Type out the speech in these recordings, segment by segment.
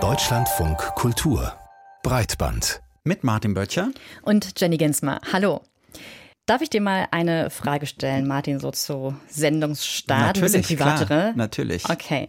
Deutschlandfunk Kultur Breitband mit Martin Böttcher und Jenny Gensmer. Hallo. Darf ich dir mal eine Frage stellen, Martin, so zu Sendungsstart? Natürlich, privatere. Klar, natürlich. Okay.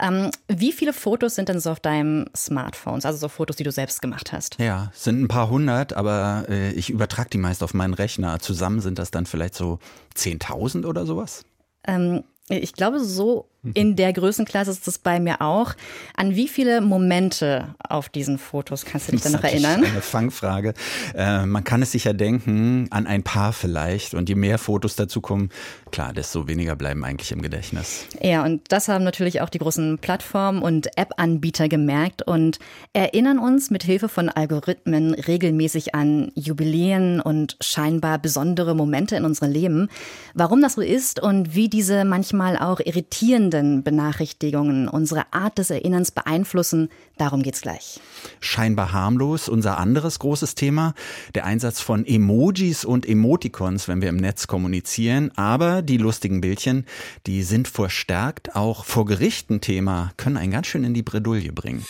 Ähm, wie viele Fotos sind denn so auf deinem Smartphone? Also so Fotos, die du selbst gemacht hast? Ja, sind ein paar hundert, aber äh, ich übertrage die meist auf meinen Rechner. Zusammen sind das dann vielleicht so 10.000 oder sowas? Ähm, ich glaube, so in der Größenklasse ist es bei mir auch. An wie viele Momente auf diesen Fotos kannst du dich dann noch erinnern? Das ist eine Fangfrage. Äh, man kann es sich ja denken, an ein paar vielleicht. Und je mehr Fotos dazu kommen, klar, desto weniger bleiben eigentlich im Gedächtnis. Ja, und das haben natürlich auch die großen Plattformen und App-Anbieter gemerkt und erinnern uns mit Hilfe von Algorithmen regelmäßig an Jubiläen und scheinbar besondere Momente in unserem Leben. Warum das so ist und wie diese manchmal auch irritierende fehlenden Benachrichtigungen unsere Art des Erinnerns beeinflussen, darum geht's gleich. Scheinbar harmlos, unser anderes großes Thema, der Einsatz von Emojis und Emoticons, wenn wir im Netz kommunizieren, aber die lustigen Bildchen, die sind verstärkt auch vor Gerichten Thema, können einen ganz schön in die Bredouille bringen.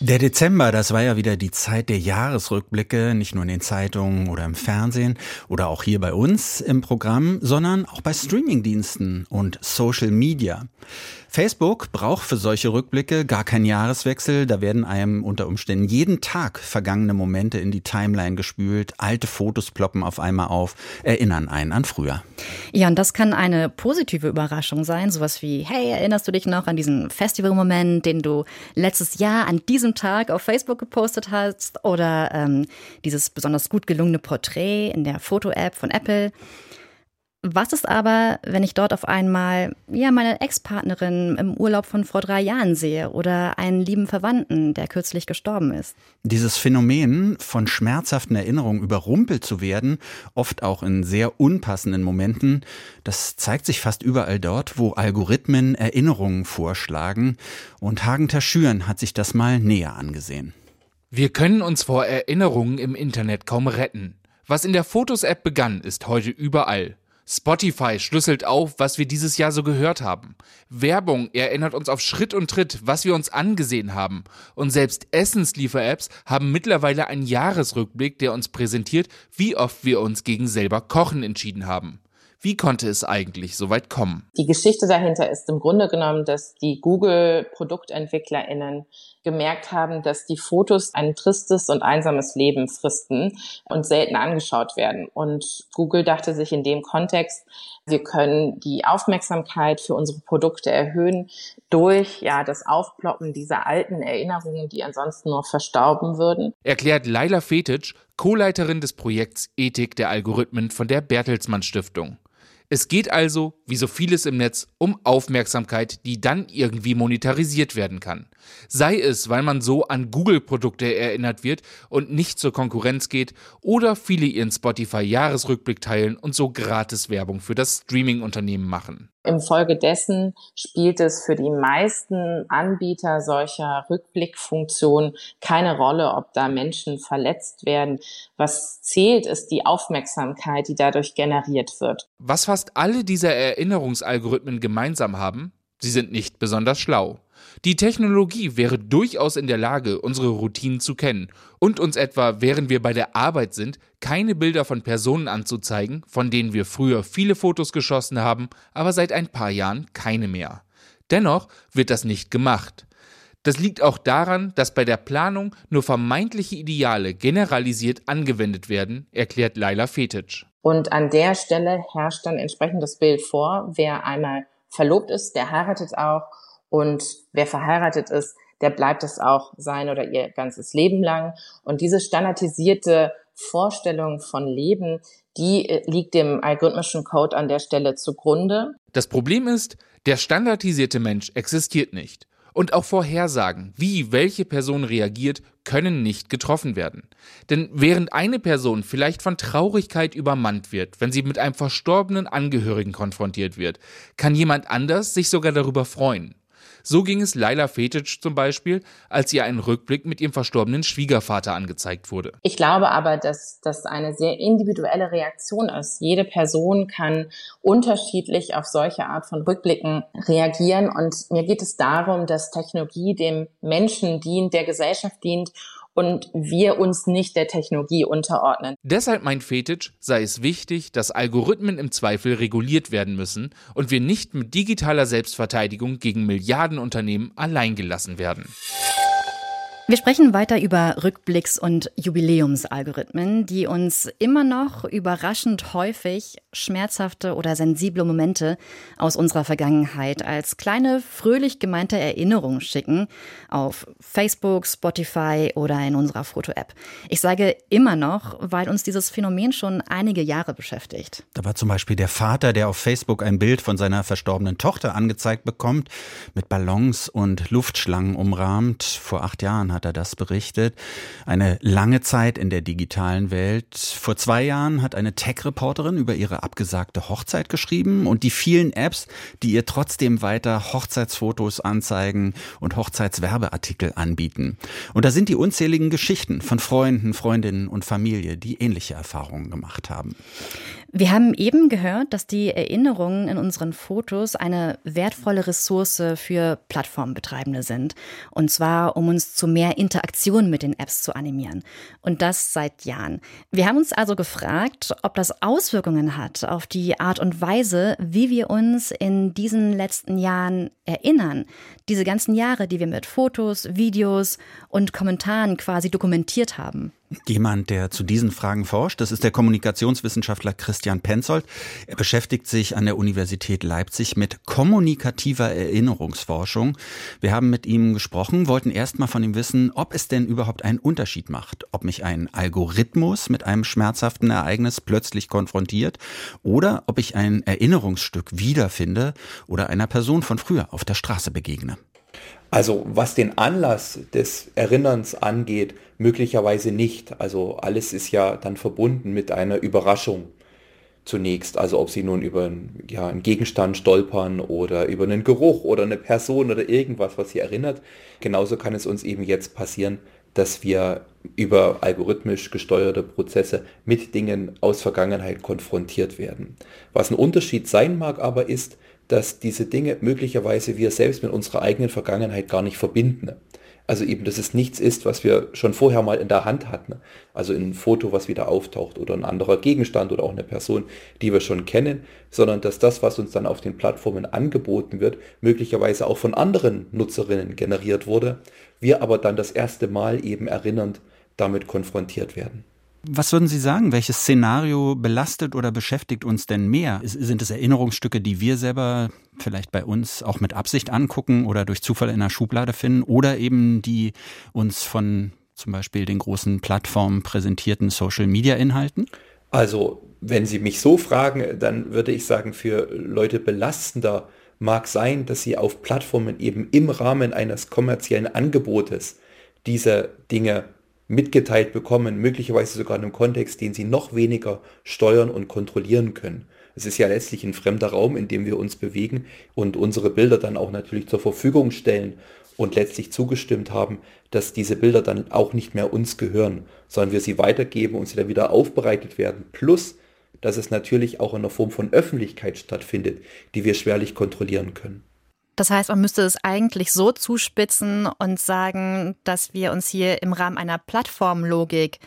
Der Dezember, das war ja wieder die Zeit der Jahresrückblicke, nicht nur in den Zeitungen oder im Fernsehen oder auch hier bei uns im Programm, sondern auch bei Streamingdiensten und Social Media. Facebook braucht für solche Rückblicke gar keinen Jahreswechsel. Da werden einem unter Umständen jeden Tag vergangene Momente in die Timeline gespült. Alte Fotos ploppen auf einmal auf, erinnern einen an früher. Ja, und das kann eine positive Überraschung sein. Sowas wie, hey, erinnerst du dich noch an diesen Festivalmoment, den du letztes Jahr an diesem Tag auf Facebook gepostet hast? Oder ähm, dieses besonders gut gelungene Porträt in der Foto-App von Apple? Was ist aber, wenn ich dort auf einmal ja meine Ex-Partnerin im Urlaub von vor drei Jahren sehe oder einen lieben Verwandten, der kürzlich gestorben ist? Dieses Phänomen von schmerzhaften Erinnerungen überrumpelt zu werden, oft auch in sehr unpassenden Momenten, das zeigt sich fast überall dort, wo Algorithmen Erinnerungen vorschlagen. Und Hagen Taschüren hat sich das mal näher angesehen. Wir können uns vor Erinnerungen im Internet kaum retten. Was in der Fotos-App begann, ist heute überall. Spotify schlüsselt auf, was wir dieses Jahr so gehört haben. Werbung erinnert uns auf Schritt und Tritt, was wir uns angesehen haben. Und selbst Essensliefer-Apps haben mittlerweile einen Jahresrückblick, der uns präsentiert, wie oft wir uns gegen selber Kochen entschieden haben. Wie konnte es eigentlich so weit kommen? Die Geschichte dahinter ist im Grunde genommen, dass die Google-ProduktentwicklerInnen gemerkt haben, dass die Fotos ein tristes und einsames Leben fristen und selten angeschaut werden. Und Google dachte sich in dem Kontext, wir können die Aufmerksamkeit für unsere Produkte erhöhen durch ja das Aufploppen dieser alten Erinnerungen, die ansonsten nur verstauben würden. Erklärt Laila Fetic, Co-Leiterin des Projekts Ethik der Algorithmen von der Bertelsmann Stiftung. Es geht also, wie so vieles im Netz, um Aufmerksamkeit, die dann irgendwie monetarisiert werden kann. Sei es, weil man so an Google-Produkte erinnert wird und nicht zur Konkurrenz geht, oder viele ihren Spotify-Jahresrückblick teilen und so gratis Werbung für das Streaming-Unternehmen machen. Infolgedessen spielt es für die meisten Anbieter solcher Rückblickfunktionen keine Rolle, ob da Menschen verletzt werden. Was zählt, ist die Aufmerksamkeit, die dadurch generiert wird. Was fast alle dieser Erinnerungsalgorithmen gemeinsam haben, sie sind nicht besonders schlau. Die Technologie wäre durchaus in der Lage, unsere Routinen zu kennen und uns etwa, während wir bei der Arbeit sind, keine Bilder von Personen anzuzeigen, von denen wir früher viele Fotos geschossen haben, aber seit ein paar Jahren keine mehr. Dennoch wird das nicht gemacht. Das liegt auch daran, dass bei der Planung nur vermeintliche Ideale generalisiert angewendet werden, erklärt Laila Fetic. Und an der Stelle herrscht dann entsprechend das Bild vor, wer einmal verlobt ist, der heiratet auch und wer verheiratet ist, der bleibt es auch sein oder ihr ganzes Leben lang. Und diese standardisierte Vorstellung von Leben, die äh, liegt dem algorithmischen Code an der Stelle zugrunde. Das Problem ist, der standardisierte Mensch existiert nicht. Und auch Vorhersagen, wie welche Person reagiert, können nicht getroffen werden. Denn während eine Person vielleicht von Traurigkeit übermannt wird, wenn sie mit einem verstorbenen Angehörigen konfrontiert wird, kann jemand anders sich sogar darüber freuen. So ging es Laila Fetic zum Beispiel, als ihr ein Rückblick mit ihrem verstorbenen Schwiegervater angezeigt wurde. Ich glaube aber, dass das eine sehr individuelle Reaktion ist. Jede Person kann unterschiedlich auf solche Art von Rückblicken reagieren. Und mir geht es darum, dass Technologie dem Menschen dient, der Gesellschaft dient und wir uns nicht der Technologie unterordnen. Deshalb meint Fetisch, sei es wichtig, dass Algorithmen im Zweifel reguliert werden müssen und wir nicht mit digitaler Selbstverteidigung gegen Milliardenunternehmen alleingelassen werden. Wir sprechen weiter über Rückblicks- und Jubiläumsalgorithmen, die uns immer noch überraschend häufig schmerzhafte oder sensible Momente aus unserer Vergangenheit als kleine, fröhlich gemeinte Erinnerung schicken auf Facebook, Spotify oder in unserer Foto-App. Ich sage immer noch, weil uns dieses Phänomen schon einige Jahre beschäftigt. Da war zum Beispiel der Vater, der auf Facebook ein Bild von seiner verstorbenen Tochter angezeigt bekommt, mit Ballons und Luftschlangen umrahmt. Vor acht Jahren hat er das berichtet. Eine lange Zeit in der digitalen Welt. Vor zwei Jahren hat eine Tech-Reporterin über ihre abgesagte Hochzeit geschrieben und die vielen Apps, die ihr trotzdem weiter Hochzeitsfotos anzeigen und Hochzeitswerbeartikel anbieten. Und da sind die unzähligen Geschichten von Freunden, Freundinnen und Familie, die ähnliche Erfahrungen gemacht haben. Wir haben eben gehört, dass die Erinnerungen in unseren Fotos eine wertvolle Ressource für Plattformbetreibende sind. Und zwar, um uns zu mehr Interaktion mit den Apps zu animieren. Und das seit Jahren. Wir haben uns also gefragt, ob das Auswirkungen hat auf die Art und Weise, wie wir uns in diesen letzten Jahren erinnern. Diese ganzen Jahre, die wir mit Fotos, Videos und Kommentaren quasi dokumentiert haben. Jemand, der zu diesen Fragen forscht, das ist der Kommunikationswissenschaftler Christian Penzold. Er beschäftigt sich an der Universität Leipzig mit kommunikativer Erinnerungsforschung. Wir haben mit ihm gesprochen, wollten erst mal von ihm wissen, ob es denn überhaupt einen Unterschied macht, ob mich ein Algorithmus mit einem schmerzhaften Ereignis plötzlich konfrontiert oder ob ich ein Erinnerungsstück wiederfinde oder einer Person von früher auf der Straße begegne. Also was den Anlass des Erinnerns angeht, möglicherweise nicht. Also alles ist ja dann verbunden mit einer Überraschung zunächst. Also ob Sie nun über einen, ja, einen Gegenstand stolpern oder über einen Geruch oder eine Person oder irgendwas, was Sie erinnert. Genauso kann es uns eben jetzt passieren, dass wir über algorithmisch gesteuerte Prozesse mit Dingen aus Vergangenheit konfrontiert werden. Was ein Unterschied sein mag aber ist, dass diese Dinge möglicherweise wir selbst mit unserer eigenen Vergangenheit gar nicht verbinden. Also eben, dass es nichts ist, was wir schon vorher mal in der Hand hatten. Also ein Foto, was wieder auftaucht oder ein anderer Gegenstand oder auch eine Person, die wir schon kennen, sondern dass das, was uns dann auf den Plattformen angeboten wird, möglicherweise auch von anderen Nutzerinnen generiert wurde, wir aber dann das erste Mal eben erinnernd damit konfrontiert werden. Was würden Sie sagen? Welches Szenario belastet oder beschäftigt uns denn mehr? Sind es Erinnerungsstücke, die wir selber vielleicht bei uns auch mit Absicht angucken oder durch Zufall in der Schublade finden oder eben die uns von zum Beispiel den großen Plattformen präsentierten Social-Media-Inhalten? Also, wenn Sie mich so fragen, dann würde ich sagen, für Leute belastender mag sein, dass sie auf Plattformen eben im Rahmen eines kommerziellen Angebotes diese Dinge mitgeteilt bekommen, möglicherweise sogar in einem Kontext, den sie noch weniger steuern und kontrollieren können. Es ist ja letztlich ein fremder Raum, in dem wir uns bewegen und unsere Bilder dann auch natürlich zur Verfügung stellen und letztlich zugestimmt haben, dass diese Bilder dann auch nicht mehr uns gehören, sondern wir sie weitergeben und sie dann wieder aufbereitet werden. Plus, dass es natürlich auch in einer Form von Öffentlichkeit stattfindet, die wir schwerlich kontrollieren können. Das heißt, man müsste es eigentlich so zuspitzen und sagen, dass wir uns hier im Rahmen einer Plattformlogik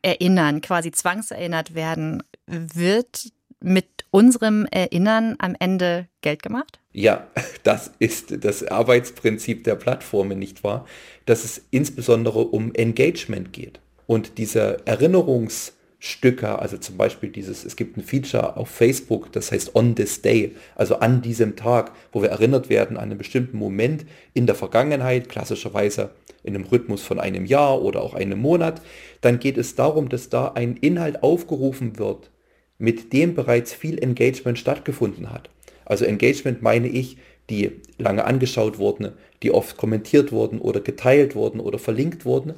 erinnern, quasi zwangserinnert werden. Wird mit unserem Erinnern am Ende Geld gemacht? Ja, das ist das Arbeitsprinzip der Plattformen, nicht wahr? Dass es insbesondere um Engagement geht. Und dieser Erinnerungs- Stücke, also zum Beispiel dieses, es gibt ein Feature auf Facebook, das heißt On This Day, also an diesem Tag, wo wir erinnert werden an einen bestimmten Moment in der Vergangenheit, klassischerweise in einem Rhythmus von einem Jahr oder auch einem Monat, dann geht es darum, dass da ein Inhalt aufgerufen wird, mit dem bereits viel Engagement stattgefunden hat. Also Engagement meine ich, die lange angeschaut wurden, die oft kommentiert wurden oder geteilt wurden oder verlinkt wurden.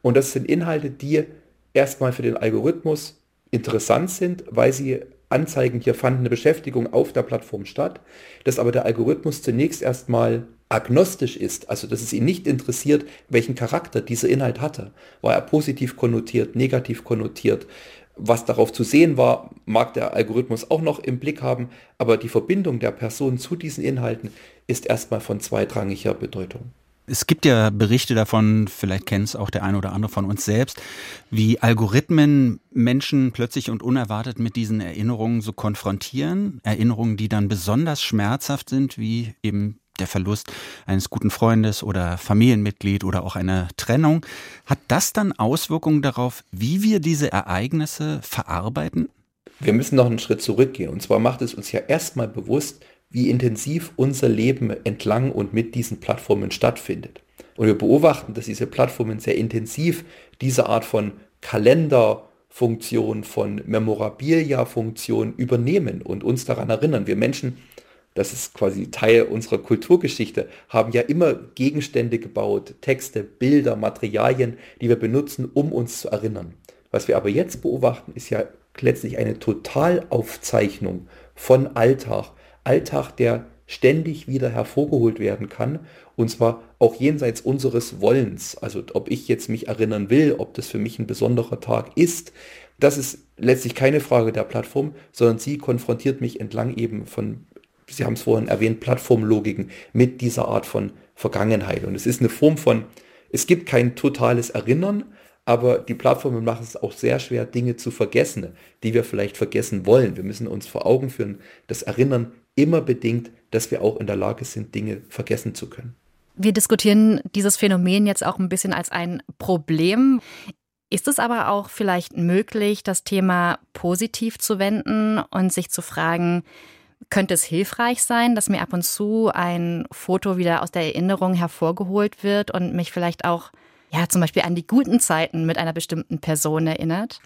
Und das sind Inhalte, die erstmal für den Algorithmus interessant sind, weil sie anzeigen, hier fand eine Beschäftigung auf der Plattform statt, dass aber der Algorithmus zunächst erstmal agnostisch ist, also dass es ihn nicht interessiert, welchen Charakter dieser Inhalt hatte. War er positiv konnotiert, negativ konnotiert? Was darauf zu sehen war, mag der Algorithmus auch noch im Blick haben, aber die Verbindung der Person zu diesen Inhalten ist erstmal von zweitrangiger Bedeutung. Es gibt ja Berichte davon, vielleicht kennt es auch der eine oder andere von uns selbst, wie Algorithmen Menschen plötzlich und unerwartet mit diesen Erinnerungen so konfrontieren. Erinnerungen, die dann besonders schmerzhaft sind, wie eben der Verlust eines guten Freundes oder Familienmitglied oder auch eine Trennung. Hat das dann Auswirkungen darauf, wie wir diese Ereignisse verarbeiten? Wir müssen noch einen Schritt zurückgehen. Und zwar macht es uns ja erstmal bewusst, wie intensiv unser Leben entlang und mit diesen Plattformen stattfindet. Und wir beobachten, dass diese Plattformen sehr intensiv diese Art von Kalenderfunktion, von Memorabilia-Funktion übernehmen und uns daran erinnern. Wir Menschen, das ist quasi Teil unserer Kulturgeschichte, haben ja immer Gegenstände gebaut, Texte, Bilder, Materialien, die wir benutzen, um uns zu erinnern. Was wir aber jetzt beobachten, ist ja letztlich eine Totalaufzeichnung von Alltag, Alltag, der ständig wieder hervorgeholt werden kann. Und zwar auch jenseits unseres Wollens. Also ob ich jetzt mich erinnern will, ob das für mich ein besonderer Tag ist. Das ist letztlich keine Frage der Plattform, sondern sie konfrontiert mich entlang eben von, Sie haben es vorhin erwähnt, Plattformlogiken mit dieser Art von Vergangenheit. Und es ist eine Form von, es gibt kein totales Erinnern, aber die Plattformen machen es auch sehr schwer, Dinge zu vergessen, die wir vielleicht vergessen wollen. Wir müssen uns vor Augen führen, das Erinnern immer bedingt, dass wir auch in der Lage sind, Dinge vergessen zu können. Wir diskutieren dieses Phänomen jetzt auch ein bisschen als ein Problem. Ist es aber auch vielleicht möglich, das Thema positiv zu wenden und sich zu fragen, könnte es hilfreich sein, dass mir ab und zu ein Foto wieder aus der Erinnerung hervorgeholt wird und mich vielleicht auch ja, zum Beispiel an die guten Zeiten mit einer bestimmten Person erinnert?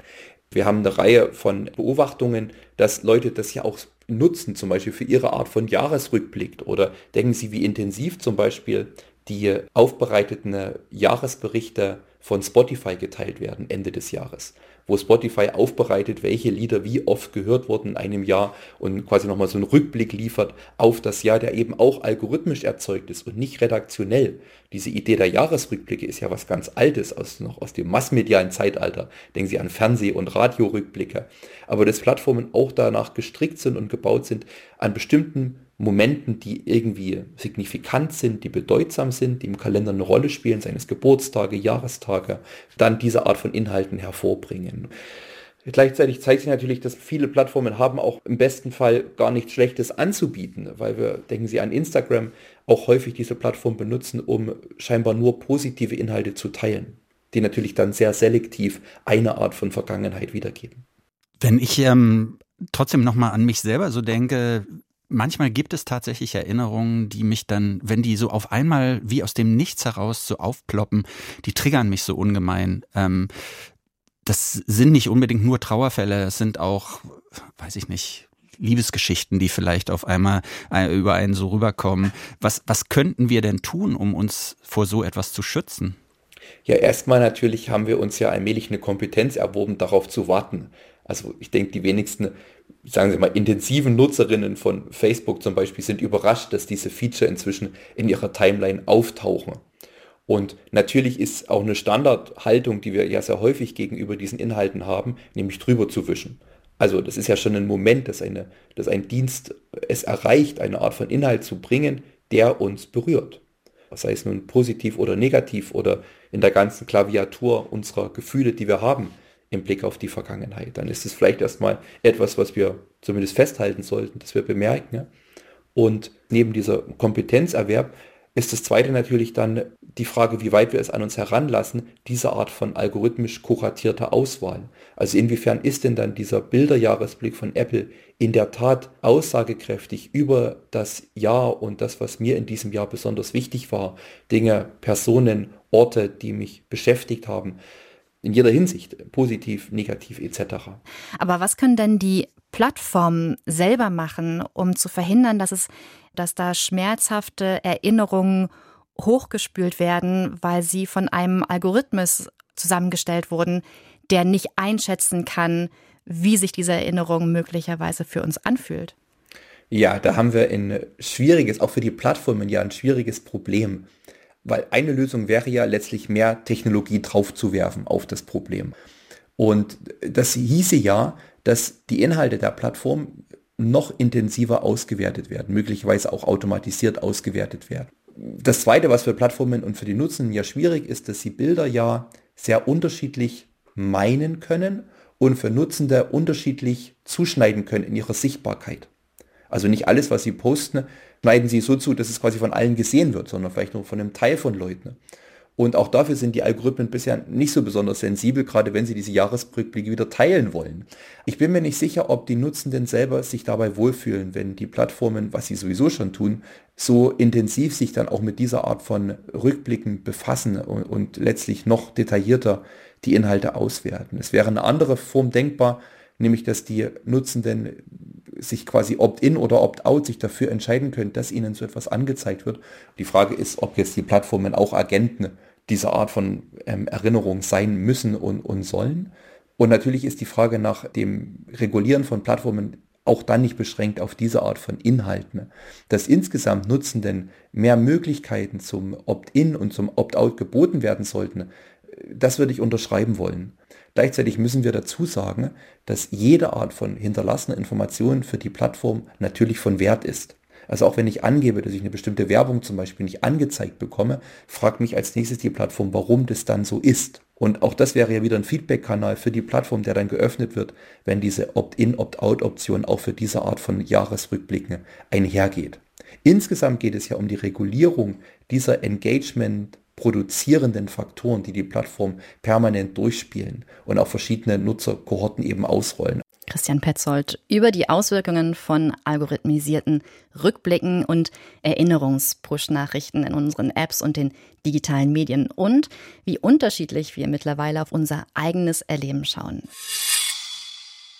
Wir haben eine Reihe von Beobachtungen, dass Leute das ja auch nutzen, zum Beispiel für ihre Art von Jahresrückblick. Oder denken Sie, wie intensiv zum Beispiel die aufbereiteten Jahresberichte von Spotify geteilt werden Ende des Jahres wo Spotify aufbereitet, welche Lieder wie oft gehört wurden in einem Jahr und quasi nochmal so einen Rückblick liefert auf das Jahr, der eben auch algorithmisch erzeugt ist und nicht redaktionell. Diese Idee der Jahresrückblicke ist ja was ganz Altes, aus, noch aus dem massmedialen Zeitalter. Denken Sie an Fernseh- und Radiorückblicke. Aber dass Plattformen auch danach gestrickt sind und gebaut sind, an bestimmten Momenten, die irgendwie signifikant sind, die bedeutsam sind, die im Kalender eine Rolle spielen, seines Geburtstage, Jahrestage, dann diese Art von Inhalten hervorbringen. Gleichzeitig zeigt sich natürlich, dass viele Plattformen haben auch im besten Fall gar nichts Schlechtes anzubieten, weil wir, denken Sie an Instagram, auch häufig diese Plattform benutzen, um scheinbar nur positive Inhalte zu teilen, die natürlich dann sehr selektiv eine Art von Vergangenheit wiedergeben. Wenn ich ähm, trotzdem nochmal an mich selber so denke, manchmal gibt es tatsächlich Erinnerungen, die mich dann, wenn die so auf einmal wie aus dem Nichts heraus so aufploppen, die triggern mich so ungemein. Ähm, das sind nicht unbedingt nur Trauerfälle, es sind auch, weiß ich nicht, Liebesgeschichten, die vielleicht auf einmal äh, über einen so rüberkommen. Was, was könnten wir denn tun, um uns vor so etwas zu schützen? Ja, erstmal natürlich haben wir uns ja allmählich eine Kompetenz erworben, darauf zu warten. Also ich denke, die wenigsten sagen Sie mal, intensiven Nutzerinnen von Facebook zum Beispiel sind überrascht, dass diese Feature inzwischen in ihrer Timeline auftauchen. Und natürlich ist auch eine Standardhaltung, die wir ja sehr häufig gegenüber diesen Inhalten haben, nämlich drüber zu wischen. Also das ist ja schon ein Moment, dass, eine, dass ein Dienst es erreicht, eine Art von Inhalt zu bringen, der uns berührt. Sei es nun positiv oder negativ oder in der ganzen Klaviatur unserer Gefühle, die wir haben im Blick auf die Vergangenheit. Dann ist es vielleicht erstmal etwas, was wir zumindest festhalten sollten, dass wir bemerken. Und neben dieser Kompetenzerwerb ist das zweite natürlich dann die Frage, wie weit wir es an uns heranlassen, diese Art von algorithmisch kuratierter Auswahl. Also inwiefern ist denn dann dieser Bilderjahresblick von Apple in der Tat aussagekräftig über das Jahr und das, was mir in diesem Jahr besonders wichtig war, Dinge, Personen, Orte, die mich beschäftigt haben in jeder Hinsicht, positiv, negativ etc. Aber was können denn die Plattformen selber machen, um zu verhindern, dass es, dass da schmerzhafte Erinnerungen hochgespült werden, weil sie von einem Algorithmus zusammengestellt wurden, der nicht einschätzen kann, wie sich diese Erinnerung möglicherweise für uns anfühlt? Ja, da haben wir ein schwieriges, auch für die Plattformen ja ein schwieriges Problem. Weil eine Lösung wäre ja letztlich mehr Technologie draufzuwerfen auf das Problem. Und das hieße ja, dass die Inhalte der Plattform noch intensiver ausgewertet werden, möglicherweise auch automatisiert ausgewertet werden. Das Zweite, was für Plattformen und für die Nutzenden ja schwierig ist, dass sie Bilder ja sehr unterschiedlich meinen können und für Nutzende unterschiedlich zuschneiden können in ihrer Sichtbarkeit. Also nicht alles, was sie posten, schneiden sie so zu, dass es quasi von allen gesehen wird, sondern vielleicht nur von einem Teil von Leuten. Und auch dafür sind die Algorithmen bisher nicht so besonders sensibel, gerade wenn sie diese Jahresrückblicke wieder teilen wollen. Ich bin mir nicht sicher, ob die Nutzenden selber sich dabei wohlfühlen, wenn die Plattformen, was sie sowieso schon tun, so intensiv sich dann auch mit dieser Art von Rückblicken befassen und, und letztlich noch detaillierter die Inhalte auswerten. Es wäre eine andere Form denkbar, nämlich dass die Nutzenden sich quasi opt-in oder opt-out sich dafür entscheiden können, dass ihnen so etwas angezeigt wird. Die Frage ist, ob jetzt die Plattformen auch Agenten dieser Art von ähm, Erinnerung sein müssen und, und sollen. Und natürlich ist die Frage nach dem Regulieren von Plattformen auch dann nicht beschränkt auf diese Art von Inhalten. Dass insgesamt Nutzenden mehr Möglichkeiten zum Opt-in und zum Opt-out geboten werden sollten, das würde ich unterschreiben wollen. Gleichzeitig müssen wir dazu sagen, dass jede Art von hinterlassener Information für die Plattform natürlich von Wert ist. Also auch wenn ich angebe, dass ich eine bestimmte Werbung zum Beispiel nicht angezeigt bekomme, fragt mich als nächstes die Plattform, warum das dann so ist. Und auch das wäre ja wieder ein Feedback-Kanal für die Plattform, der dann geöffnet wird, wenn diese Opt-in, Opt-out-Option auch für diese Art von Jahresrückblicken einhergeht. Insgesamt geht es ja um die Regulierung dieser Engagement produzierenden Faktoren, die die Plattform permanent durchspielen und auch verschiedene Nutzerkohorten eben ausrollen. Christian Petzold über die Auswirkungen von algorithmisierten Rückblicken und Erinnerungspush-Nachrichten in unseren Apps und den digitalen Medien und wie unterschiedlich wir mittlerweile auf unser eigenes Erleben schauen.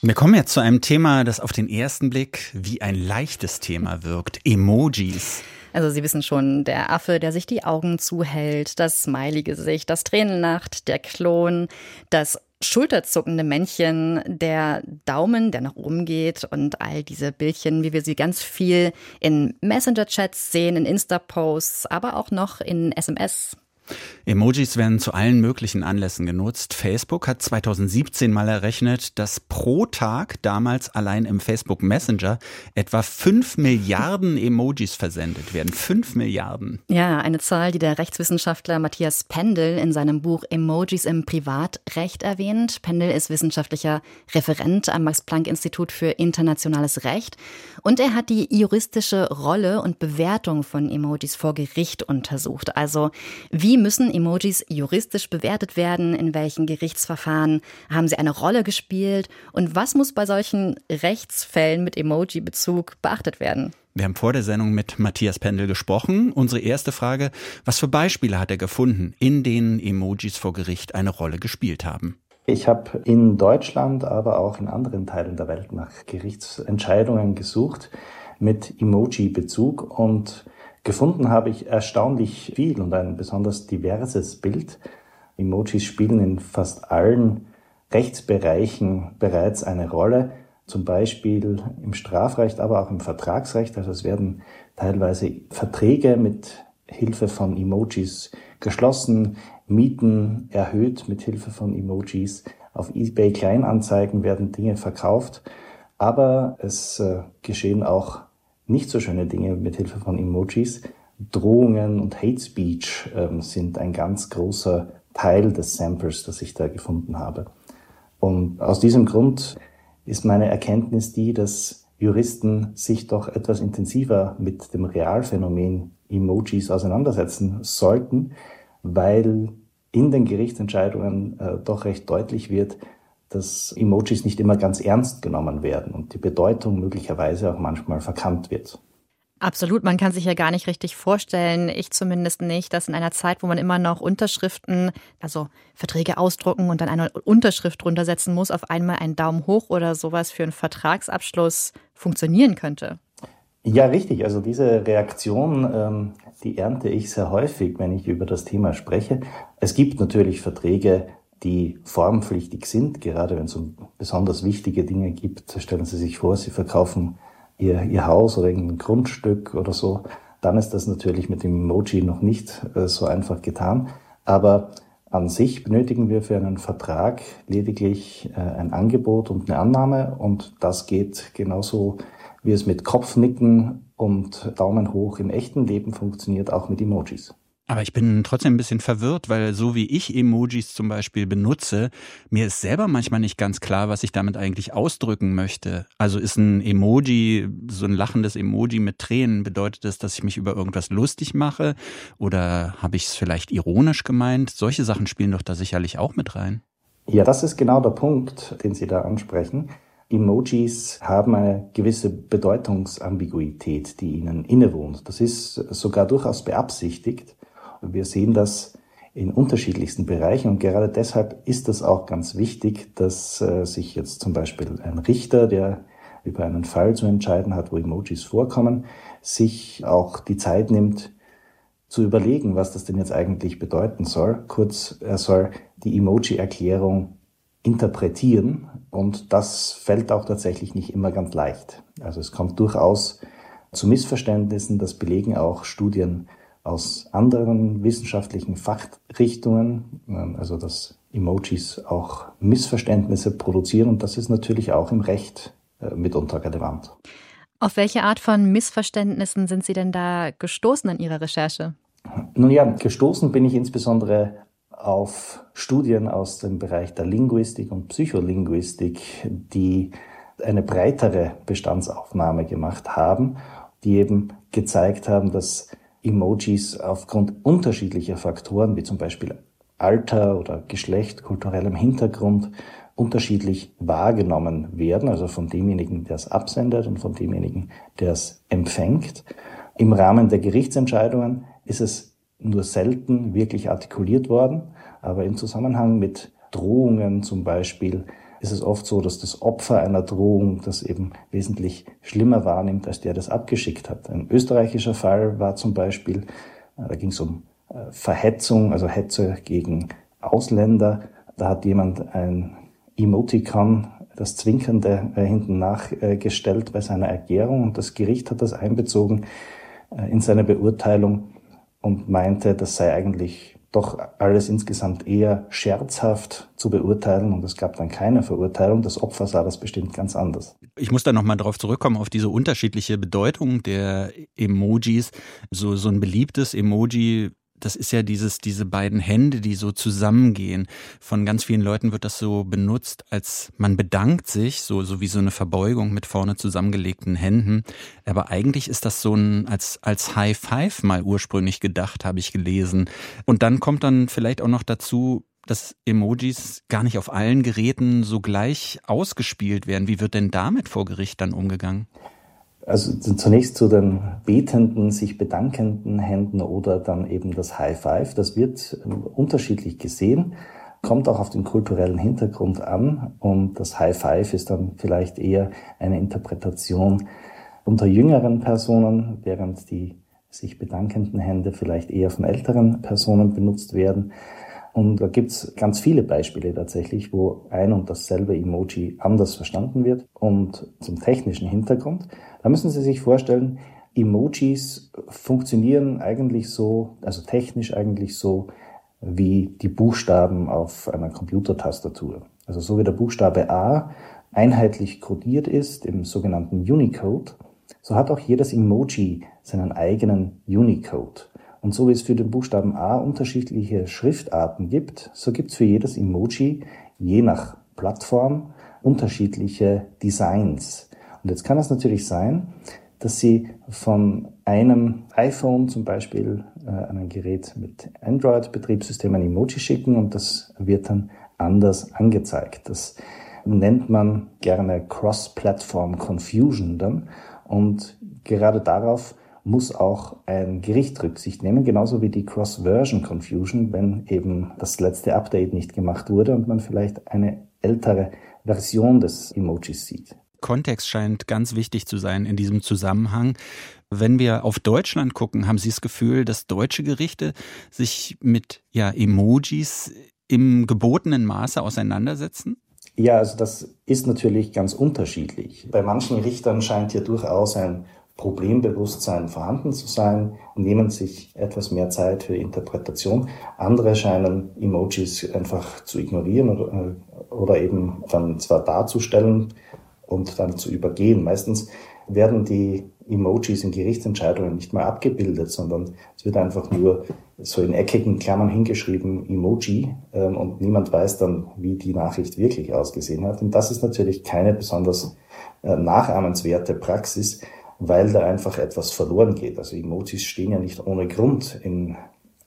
Wir kommen jetzt zu einem Thema, das auf den ersten Blick wie ein leichtes Thema wirkt. Emojis. Also Sie wissen schon, der Affe, der sich die Augen zuhält, das Smiley-Gesicht, das Tränenlacht, der Klon, das schulterzuckende Männchen, der Daumen, der nach oben geht und all diese Bildchen, wie wir sie ganz viel in Messenger-Chats sehen, in Insta-Posts, aber auch noch in SMS. Emojis werden zu allen möglichen Anlässen genutzt. Facebook hat 2017 mal errechnet, dass pro Tag damals allein im Facebook Messenger etwa 5 Milliarden Emojis versendet werden. 5 Milliarden. Ja, eine Zahl, die der Rechtswissenschaftler Matthias Pendel in seinem Buch Emojis im Privatrecht erwähnt. Pendel ist wissenschaftlicher Referent am Max-Planck-Institut für internationales Recht und er hat die juristische Rolle und Bewertung von Emojis vor Gericht untersucht. Also wie müssen Emojis juristisch bewertet werden? In welchen Gerichtsverfahren haben sie eine Rolle gespielt? Und was muss bei solchen Rechtsfällen mit Emoji-Bezug beachtet werden? Wir haben vor der Sendung mit Matthias Pendel gesprochen. Unsere erste Frage, was für Beispiele hat er gefunden, in denen Emojis vor Gericht eine Rolle gespielt haben? Ich habe in Deutschland, aber auch in anderen Teilen der Welt nach Gerichtsentscheidungen gesucht mit Emoji-Bezug und Gefunden habe ich erstaunlich viel und ein besonders diverses Bild. Emojis spielen in fast allen Rechtsbereichen bereits eine Rolle, zum Beispiel im Strafrecht, aber auch im Vertragsrecht. Also es werden teilweise Verträge mit Hilfe von Emojis geschlossen, Mieten erhöht mit Hilfe von Emojis. Auf eBay Kleinanzeigen werden Dinge verkauft, aber es äh, geschehen auch nicht so schöne Dinge mit Hilfe von Emojis. Drohungen und Hate Speech ähm, sind ein ganz großer Teil des Samples, das ich da gefunden habe. Und aus diesem Grund ist meine Erkenntnis die, dass Juristen sich doch etwas intensiver mit dem Realphänomen Emojis auseinandersetzen sollten, weil in den Gerichtsentscheidungen äh, doch recht deutlich wird, dass Emojis nicht immer ganz ernst genommen werden und die Bedeutung möglicherweise auch manchmal verkannt wird. Absolut, man kann sich ja gar nicht richtig vorstellen, ich zumindest nicht, dass in einer Zeit, wo man immer noch Unterschriften, also Verträge ausdrucken und dann eine Unterschrift drunter setzen muss, auf einmal ein Daumen hoch oder sowas für einen Vertragsabschluss funktionieren könnte. Ja, richtig. Also diese Reaktion, ähm, die ernte ich sehr häufig, wenn ich über das Thema spreche. Es gibt natürlich Verträge, die formpflichtig sind, gerade wenn es um besonders wichtige Dinge gibt. Stellen Sie sich vor, Sie verkaufen ihr, ihr Haus oder irgendein Grundstück oder so, dann ist das natürlich mit dem Emoji noch nicht äh, so einfach getan. Aber an sich benötigen wir für einen Vertrag lediglich äh, ein Angebot und eine Annahme und das geht genauso, wie es mit Kopfnicken und Daumen hoch im echten Leben funktioniert, auch mit Emojis. Aber ich bin trotzdem ein bisschen verwirrt, weil so wie ich Emojis zum Beispiel benutze, mir ist selber manchmal nicht ganz klar, was ich damit eigentlich ausdrücken möchte. Also ist ein Emoji, so ein lachendes Emoji mit Tränen, bedeutet das, dass ich mich über irgendwas lustig mache? Oder habe ich es vielleicht ironisch gemeint? Solche Sachen spielen doch da sicherlich auch mit rein. Ja, das ist genau der Punkt, den Sie da ansprechen. Emojis haben eine gewisse Bedeutungsambiguität, die ihnen innewohnt. Das ist sogar durchaus beabsichtigt. Wir sehen das in unterschiedlichsten Bereichen und gerade deshalb ist es auch ganz wichtig, dass äh, sich jetzt zum Beispiel ein Richter, der über einen Fall zu entscheiden hat, wo Emojis vorkommen, sich auch die Zeit nimmt, zu überlegen, was das denn jetzt eigentlich bedeuten soll. Kurz, er soll die Emoji-Erklärung interpretieren und das fällt auch tatsächlich nicht immer ganz leicht. Also es kommt durchaus zu Missverständnissen, das belegen auch Studien aus anderen wissenschaftlichen Fachrichtungen, ähm, also dass Emojis auch Missverständnisse produzieren und das ist natürlich auch im Recht äh, mitunter relevant. Auf welche Art von Missverständnissen sind Sie denn da gestoßen in Ihrer Recherche? Nun ja, gestoßen bin ich insbesondere auf Studien aus dem Bereich der Linguistik und Psycholinguistik, die eine breitere Bestandsaufnahme gemacht haben, die eben gezeigt haben, dass Emojis aufgrund unterschiedlicher Faktoren, wie zum Beispiel Alter oder Geschlecht, kulturellem Hintergrund, unterschiedlich wahrgenommen werden, also von demjenigen, der es absendet und von demjenigen, der es empfängt. Im Rahmen der Gerichtsentscheidungen ist es nur selten wirklich artikuliert worden, aber im Zusammenhang mit Drohungen zum Beispiel ist es oft so, dass das Opfer einer Drohung das eben wesentlich schlimmer wahrnimmt, als der das abgeschickt hat. Ein österreichischer Fall war zum Beispiel, äh, da ging es um äh, Verhetzung, also Hetze gegen Ausländer. Da hat jemand ein Emoticon, das Zwinkernde, äh, hinten nachgestellt bei seiner Erklärung und das Gericht hat das einbezogen in seine Beurteilung und meinte, das sei eigentlich doch alles insgesamt eher scherzhaft zu beurteilen und es gab dann keine Verurteilung. Das Opfer sah das bestimmt ganz anders. Ich muss da nochmal drauf zurückkommen, auf diese unterschiedliche Bedeutung der Emojis. So, so ein beliebtes Emoji das ist ja dieses, diese beiden Hände, die so zusammengehen. Von ganz vielen Leuten wird das so benutzt, als man bedankt sich, so, so wie so eine Verbeugung mit vorne zusammengelegten Händen. Aber eigentlich ist das so ein, als, als High Five mal ursprünglich gedacht, habe ich gelesen. Und dann kommt dann vielleicht auch noch dazu, dass Emojis gar nicht auf allen Geräten so gleich ausgespielt werden. Wie wird denn damit vor Gericht dann umgegangen? Also zunächst zu den betenden, sich bedankenden Händen oder dann eben das High Five. Das wird ähm, unterschiedlich gesehen, kommt auch auf den kulturellen Hintergrund an und das High Five ist dann vielleicht eher eine Interpretation unter jüngeren Personen, während die sich bedankenden Hände vielleicht eher von älteren Personen benutzt werden. Und da gibt's ganz viele Beispiele tatsächlich, wo ein und dasselbe Emoji anders verstanden wird. Und zum technischen Hintergrund, da müssen Sie sich vorstellen, Emojis funktionieren eigentlich so, also technisch eigentlich so, wie die Buchstaben auf einer Computertastatur. Also so wie der Buchstabe A einheitlich codiert ist im sogenannten Unicode, so hat auch jedes Emoji seinen eigenen Unicode. Und so wie es für den Buchstaben A unterschiedliche Schriftarten gibt, so gibt es für jedes Emoji je nach Plattform unterschiedliche Designs. Und jetzt kann es natürlich sein, dass Sie von einem iPhone zum Beispiel äh, an ein Gerät mit Android-Betriebssystem ein Emoji schicken und das wird dann anders angezeigt. Das nennt man gerne Cross-Platform Confusion dann. Und gerade darauf muss auch ein Gericht Rücksicht nehmen, genauso wie die Cross-Version Confusion, wenn eben das letzte Update nicht gemacht wurde und man vielleicht eine ältere Version des Emojis sieht. Kontext scheint ganz wichtig zu sein in diesem Zusammenhang. Wenn wir auf Deutschland gucken, haben Sie das Gefühl, dass deutsche Gerichte sich mit ja, Emojis im gebotenen Maße auseinandersetzen? Ja, also das ist natürlich ganz unterschiedlich. Bei manchen Richtern scheint hier durchaus ein Problembewusstsein vorhanden zu sein nehmen sich etwas mehr Zeit für Interpretation. Andere scheinen Emojis einfach zu ignorieren oder, äh, oder eben dann zwar darzustellen und dann zu übergehen. Meistens werden die Emojis in Gerichtsentscheidungen nicht mehr abgebildet, sondern es wird einfach nur so in eckigen Klammern hingeschrieben Emoji ähm, und niemand weiß dann, wie die Nachricht wirklich ausgesehen hat. Und das ist natürlich keine besonders äh, nachahmenswerte Praxis, weil da einfach etwas verloren geht. Also Emojis stehen ja nicht ohne Grund in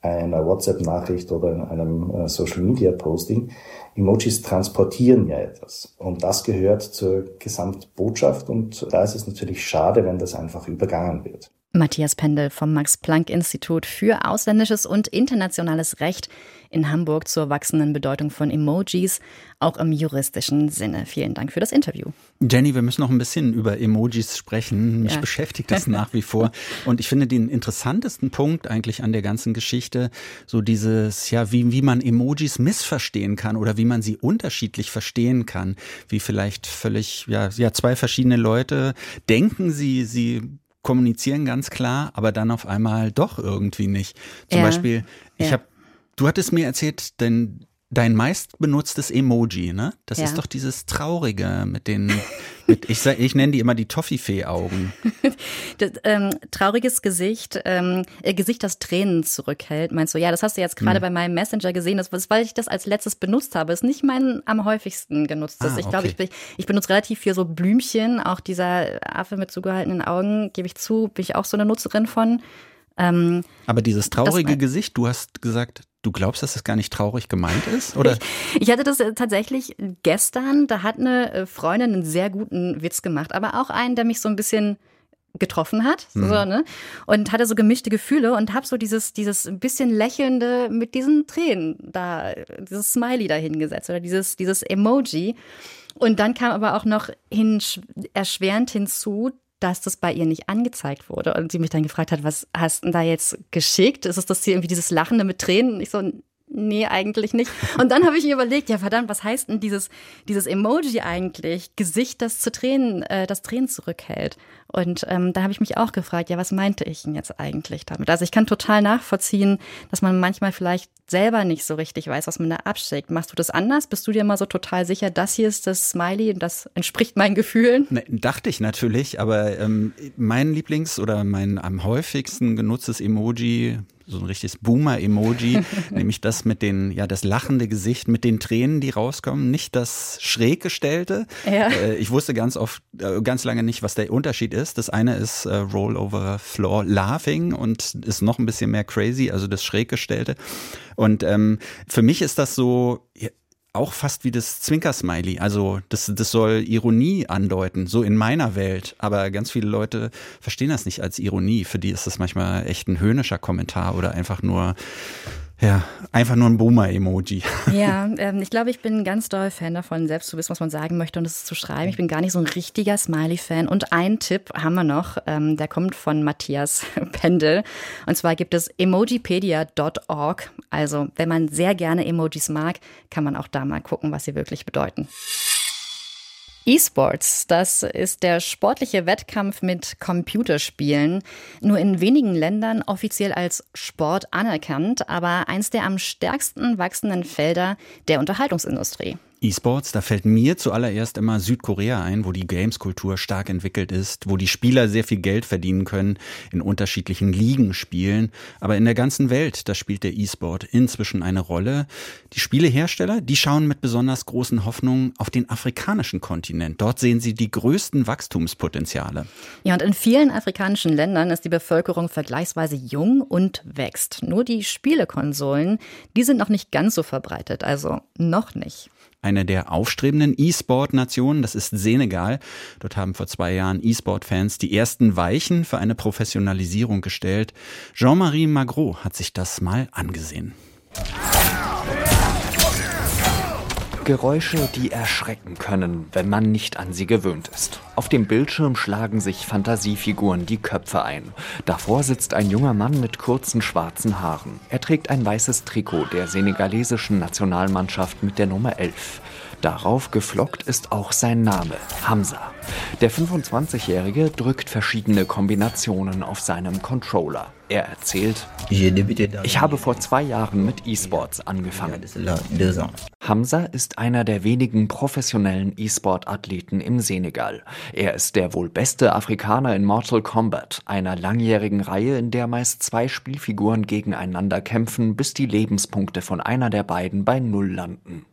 einer WhatsApp-Nachricht oder in einem äh, Social-Media-Posting. Emojis transportieren ja etwas. Und das gehört zur Gesamtbotschaft. Und da ist es natürlich schade, wenn das einfach übergangen wird. Matthias Pendel vom Max-Planck-Institut für ausländisches und internationales Recht in Hamburg zur wachsenden Bedeutung von Emojis, auch im juristischen Sinne. Vielen Dank für das Interview. Jenny, wir müssen noch ein bisschen über Emojis sprechen. Mich ja. beschäftigt das nach wie vor. Und ich finde den interessantesten Punkt eigentlich an der ganzen Geschichte, so dieses, ja, wie, wie man Emojis missverstehen kann oder wie man sie unterschiedlich verstehen kann. Wie vielleicht völlig, ja, ja, zwei verschiedene Leute denken, sie, sie kommunizieren ganz klar, aber dann auf einmal doch irgendwie nicht. Zum ja. Beispiel, ich ja. habe Du hattest mir erzählt, denn dein meistbenutztes Emoji, ne? Das ja. ist doch dieses traurige mit den, mit, ich, ich nenne die immer die Toffifee-Augen. ähm, trauriges Gesicht, ähm, äh, Gesicht, das Tränen zurückhält. Meinst du, ja, das hast du jetzt gerade hm. bei meinem Messenger gesehen, das, weil ich das als letztes benutzt habe, ist nicht mein am häufigsten genutztes. Ah, ich glaube, ich, ich benutze relativ viel so Blümchen, auch dieser Affe mit zugehaltenen Augen, gebe ich zu, bin ich auch so eine Nutzerin von. Ähm, Aber dieses traurige das, Gesicht, du hast gesagt, Du glaubst, dass das gar nicht traurig gemeint ist? Oder? Ich, ich hatte das äh, tatsächlich gestern, da hat eine äh, Freundin einen sehr guten Witz gemacht, aber auch einen, der mich so ein bisschen getroffen hat mhm. so, ne? und hatte so gemischte Gefühle und habe so dieses dieses bisschen lächelnde mit diesen Tränen da dieses Smiley da hingesetzt oder dieses dieses Emoji und dann kam aber auch noch hin, erschwerend hinzu, dass das bei ihr nicht angezeigt wurde. Und sie mich dann gefragt hat, was hast du da jetzt geschickt? Ist es das hier irgendwie dieses Lachende mit Tränen? Und ich so, nee, eigentlich nicht. Und dann habe ich überlegt, ja verdammt, was heißt denn dieses, dieses Emoji eigentlich? Gesicht, das zu Tränen, äh, das Tränen zurückhält. Und ähm, da habe ich mich auch gefragt, ja, was meinte ich denn jetzt eigentlich damit? Also ich kann total nachvollziehen, dass man manchmal vielleicht selber nicht so richtig weiß, was man da abschickt. Machst du das anders? Bist du dir mal so total sicher, das hier ist das Smiley und das entspricht meinen Gefühlen? Ne, dachte ich natürlich, aber ähm, mein Lieblings- oder mein am häufigsten genutztes Emoji so ein richtiges Boomer-Emoji, nämlich das mit den, ja, das lachende Gesicht mit den Tränen, die rauskommen, nicht das schräg gestellte. Ja. Äh, ich wusste ganz oft, äh, ganz lange nicht, was der Unterschied ist. Das eine ist äh, Roll over Floor Laughing und ist noch ein bisschen mehr crazy, also das schräg gestellte. Und ähm, für mich ist das so, auch fast wie das Zwinker-Smiley. Also das, das soll Ironie andeuten, so in meiner Welt. Aber ganz viele Leute verstehen das nicht als Ironie. Für die ist das manchmal echt ein höhnischer Kommentar oder einfach nur ja, einfach nur ein Boomer-Emoji. Ja, ähm, ich glaube, ich bin ganz doll Fan davon, selbst zu wissen, was man sagen möchte und es zu schreiben. Ich bin gar nicht so ein richtiger Smiley-Fan. Und ein Tipp haben wir noch, ähm, der kommt von Matthias Pendel. Und zwar gibt es emojipedia.org. Also, wenn man sehr gerne Emojis mag, kann man auch da mal gucken, was sie wirklich bedeuten. E-Sports, das ist der sportliche Wettkampf mit Computerspielen. Nur in wenigen Ländern offiziell als Sport anerkannt, aber eins der am stärksten wachsenden Felder der Unterhaltungsindustrie. E-Sports, da fällt mir zuallererst immer Südkorea ein, wo die Games-Kultur stark entwickelt ist, wo die Spieler sehr viel Geld verdienen können, in unterschiedlichen Ligen spielen. Aber in der ganzen Welt, da spielt der E-Sport inzwischen eine Rolle. Die Spielehersteller, die schauen mit besonders großen Hoffnungen auf den afrikanischen Kontinent. Dort sehen sie die größten Wachstumspotenziale. Ja, und in vielen afrikanischen Ländern ist die Bevölkerung vergleichsweise jung und wächst. Nur die Spielekonsolen, die sind noch nicht ganz so verbreitet, also noch nicht eine der aufstrebenden E-Sport-Nationen, das ist Senegal. Dort haben vor zwei Jahren E-Sport-Fans die ersten Weichen für eine Professionalisierung gestellt. Jean-Marie Magro hat sich das mal angesehen. Geräusche, die erschrecken können, wenn man nicht an sie gewöhnt ist. Auf dem Bildschirm schlagen sich Fantasiefiguren die Köpfe ein. Davor sitzt ein junger Mann mit kurzen schwarzen Haaren. Er trägt ein weißes Trikot der senegalesischen Nationalmannschaft mit der Nummer 11. Darauf geflockt ist auch sein Name, Hamza. Der 25-Jährige drückt verschiedene Kombinationen auf seinem Controller. Er erzählt, ich habe vor zwei Jahren mit E-Sports angefangen. Hamza ist einer der wenigen professionellen E-Sport-Athleten im Senegal. Er ist der wohl beste Afrikaner in Mortal Kombat, einer langjährigen Reihe, in der meist zwei Spielfiguren gegeneinander kämpfen, bis die Lebenspunkte von einer der beiden bei Null landen.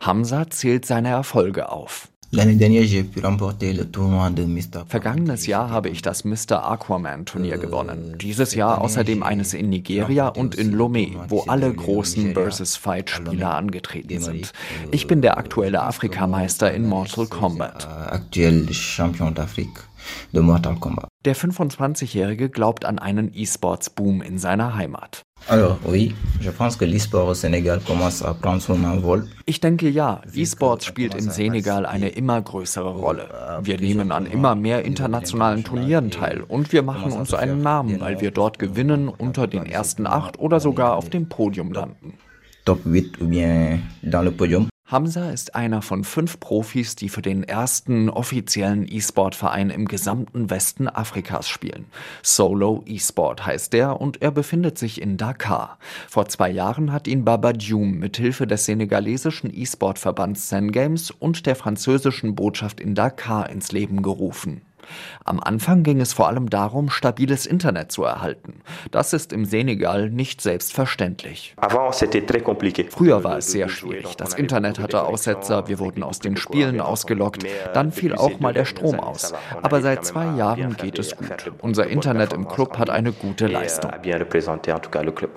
Hamza zählt seine Erfolge auf. Vergangenes Jahr habe ich das Mr. Aquaman Turnier gewonnen. Dieses Jahr außerdem eines in Nigeria und in Lomé, wo alle großen Versus Fight Spieler angetreten sind. Ich bin der aktuelle Afrikameister in Mortal Kombat. Der 25-Jährige glaubt an einen E-Sports-Boom in seiner Heimat. Ich denke ja, E-Sports spielt in Senegal eine immer größere Rolle. Wir nehmen an immer mehr internationalen Turnieren teil und wir machen uns einen Namen, weil wir dort gewinnen, unter den ersten acht oder sogar auf dem Podium landen. Top 8 ou bien dans le podium. Hamza ist einer von fünf Profis, die für den ersten offiziellen E-Sport-Verein im gesamten Westen Afrikas spielen. Solo E-Sport heißt der und er befindet sich in Dakar. Vor zwei Jahren hat ihn Baba Dioum mithilfe des senegalesischen E-Sport-Verbands Zen Games und der französischen Botschaft in Dakar ins Leben gerufen. Am Anfang ging es vor allem darum, stabiles Internet zu erhalten. Das ist im Senegal nicht selbstverständlich. Früher war es sehr schwierig. Das Internet hatte Aussetzer, wir wurden aus den Spielen ausgelockt, dann fiel auch mal der Strom aus. Aber seit zwei Jahren geht es gut. Unser Internet im Club hat eine gute Leistung.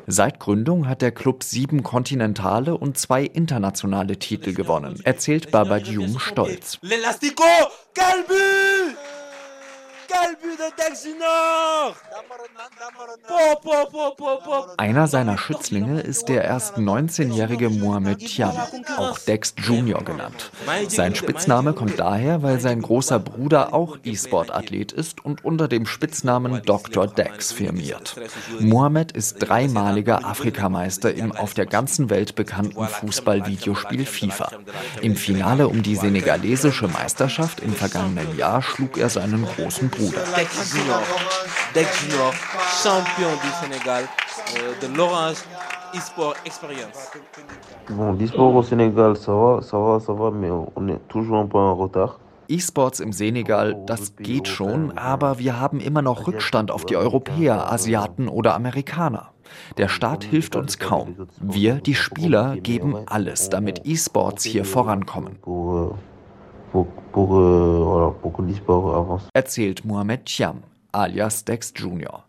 Seit Gründung hat der Club sieben kontinentale und zwei internationale Titel gewonnen, erzählt Baba Dioum stolz. Einer seiner Schützlinge ist der erst 19-jährige Mohamed Tian, auch Dex Junior genannt. Sein Spitzname kommt daher, weil sein großer Bruder auch E-Sport-Athlet ist und unter dem Spitznamen Dr. Dex firmiert. Mohamed ist dreimaliger Afrikameister im auf der ganzen Welt bekannten Fußball-Videospiel FIFA. Im Finale um die senegalesische Meisterschaft im vergangenen Jahr schlug er seinen großen Bruder. Dex Junior, Dex Junior, Champion du Sénégal euh, de l'Orange eSport Experience. Bon, l'eSport au Sénégal, ça va, ça va, ça va, mais on est toujours un peu en retard. E-Sports im Senegal, das geht schon, aber wir haben immer noch Rückstand auf die Europäer, Asiaten oder Amerikaner. Der Staat hilft uns kaum. Wir, die Spieler, geben alles, damit E-Sports hier vorankommen pour, pour, euh, avance. Erzählt Mohamed Chiam, alias Dex Jr.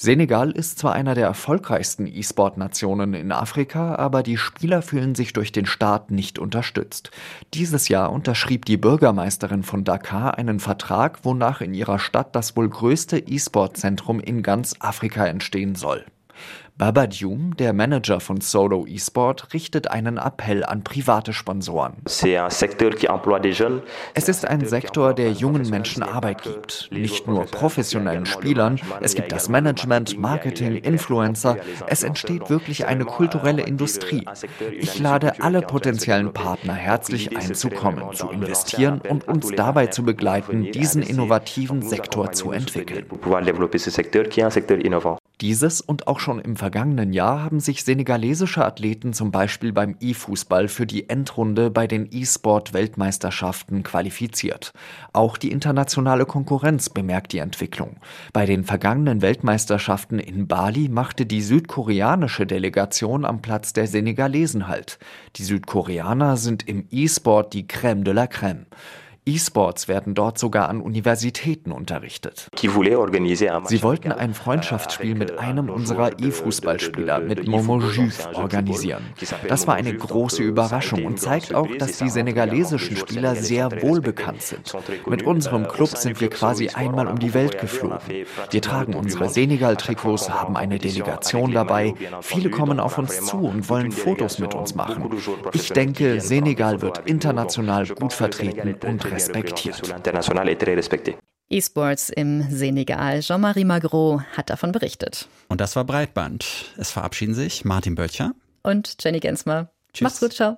Senegal ist zwar einer der erfolgreichsten E-Sport-Nationen in Afrika, aber die Spieler fühlen sich durch den Staat nicht unterstützt. Dieses Jahr unterschrieb die Bürgermeisterin von Dakar einen Vertrag, wonach in ihrer Stadt das wohl größte E-Sport-Zentrum in ganz Afrika entstehen soll. Baba Dioum, der Manager von Solo eSport, richtet einen Appell an private Sponsoren. Es ist ein Sektor, der jungen Menschen Arbeit gibt. Nicht nur professionellen Spielern, es gibt das Management, Marketing, Influencer. Es entsteht wirklich eine kulturelle Industrie. Ich lade alle potenziellen Partner herzlich ein, zu kommen, zu investieren und uns dabei zu begleiten, diesen innovativen Sektor zu entwickeln. Dieses und auch schon im vergangenen Jahr haben sich senegalesische Athleten zum Beispiel beim E-Fußball für die Endrunde bei den E-Sport-Weltmeisterschaften qualifiziert. Auch die internationale Konkurrenz bemerkt die Entwicklung. Bei den vergangenen Weltmeisterschaften in Bali machte die südkoreanische Delegation am Platz der Senegalesen halt. Die Südkoreaner sind im E-Sport die Crème de la Crème. E-Sports werden dort sogar an Universitäten unterrichtet. Sie wollten ein Freundschaftsspiel mit einem unserer E-Fußballspieler, mit Momo Juve, organisieren. Das war eine große Überraschung und zeigt auch, dass die senegalesischen Spieler sehr wohlbekannt sind. Mit unserem Club sind wir quasi einmal um die Welt geflogen. Wir tragen unsere Senegal-Trikots, haben eine Delegation dabei. Viele kommen auf uns zu und wollen Fotos mit uns machen. Ich denke, Senegal wird international gut vertreten und respektiert. E-Sports im Senegal. Jean-Marie Magro hat davon berichtet. Und das war Breitband. Es verabschieden sich Martin Böttcher und Jenny Gensmer. Tschüss. Macht's gut, ciao.